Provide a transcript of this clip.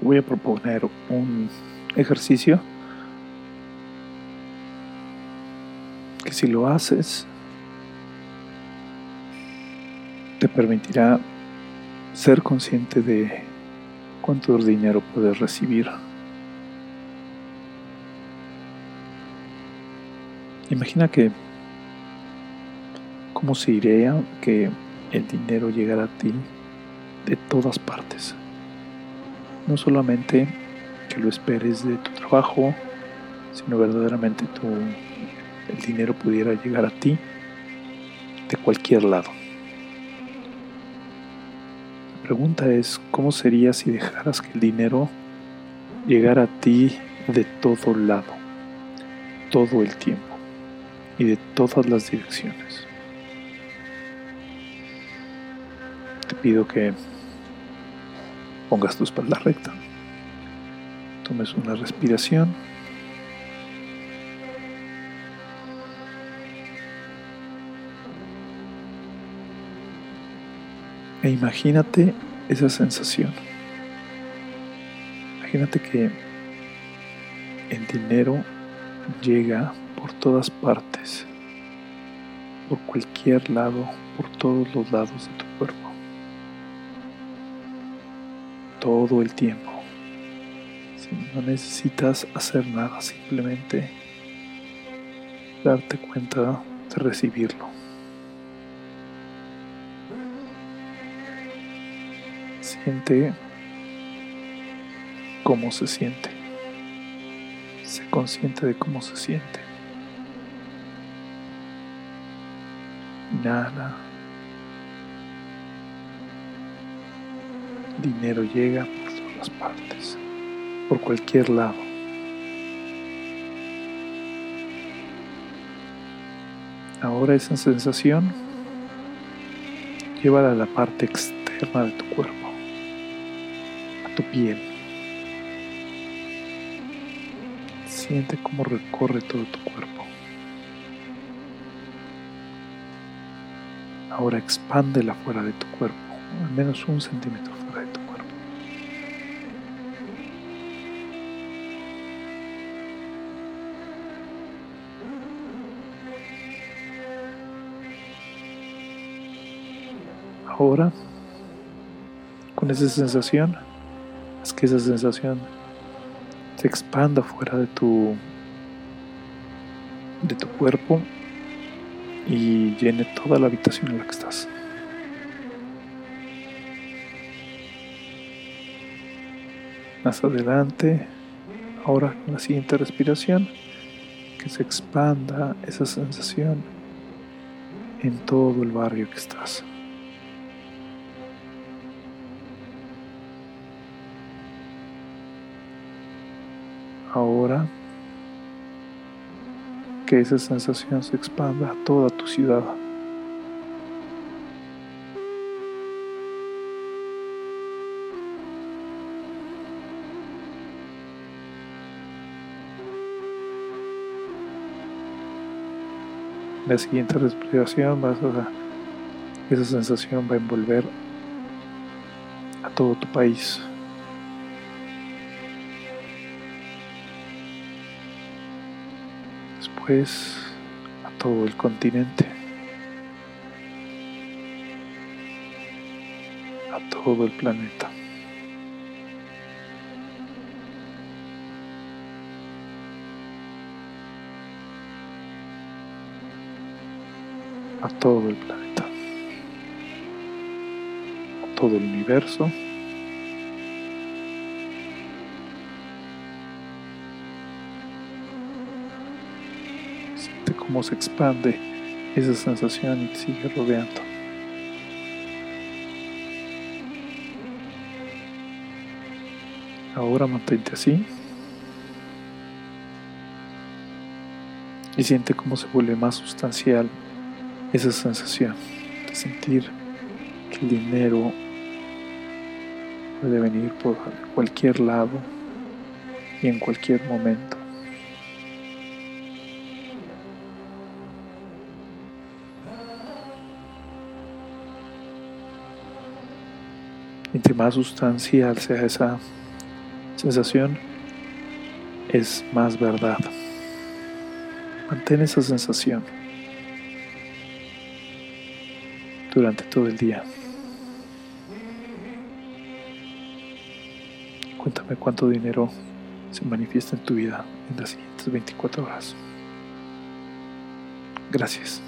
Voy a proponer un ejercicio que si lo haces te permitirá ser consciente de cuánto dinero puedes recibir. Imagina que cómo se iría que el dinero llegara a ti de todas partes. No solamente que lo esperes de tu trabajo, sino verdaderamente tu, el dinero pudiera llegar a ti de cualquier lado pregunta es, ¿cómo sería si dejaras que el dinero llegara a ti de todo lado, todo el tiempo y de todas las direcciones? Te pido que pongas tu espalda recta, tomes una respiración. E imagínate esa sensación. Imagínate que el dinero llega por todas partes, por cualquier lado, por todos los lados de tu todo el tiempo. no necesitas hacer nada, simplemente darte cuenta de recibirlo. Siente cómo se siente. Sé consciente de cómo se siente. Inhala. Dinero llega por todas partes, por cualquier lado. Ahora esa sensación llévala a la parte externa de tu cuerpo tu piel. Siente cómo recorre todo tu cuerpo. Ahora expándela fuera de tu cuerpo, al menos un centímetro fuera de tu cuerpo. Ahora, con esa sensación, es que esa sensación se expanda fuera de tu de tu cuerpo y llene toda la habitación en la que estás. Más adelante, ahora con la siguiente respiración, que se expanda esa sensación en todo el barrio que estás. Ahora que esa sensación se expanda a toda tu ciudad. La siguiente respiración vas a esa sensación va a envolver a todo tu país. a todo el continente, a todo el planeta. A todo el planeta, a todo el universo. cómo se expande esa sensación y te sigue rodeando. Ahora mantente así y siente cómo se vuelve más sustancial esa sensación de sentir que el dinero puede venir por cualquier lado y en cualquier momento. Entre más sustancial sea esa sensación es más verdad. Mantén esa sensación durante todo el día. Cuéntame cuánto dinero se manifiesta en tu vida en las siguientes 24 horas. Gracias.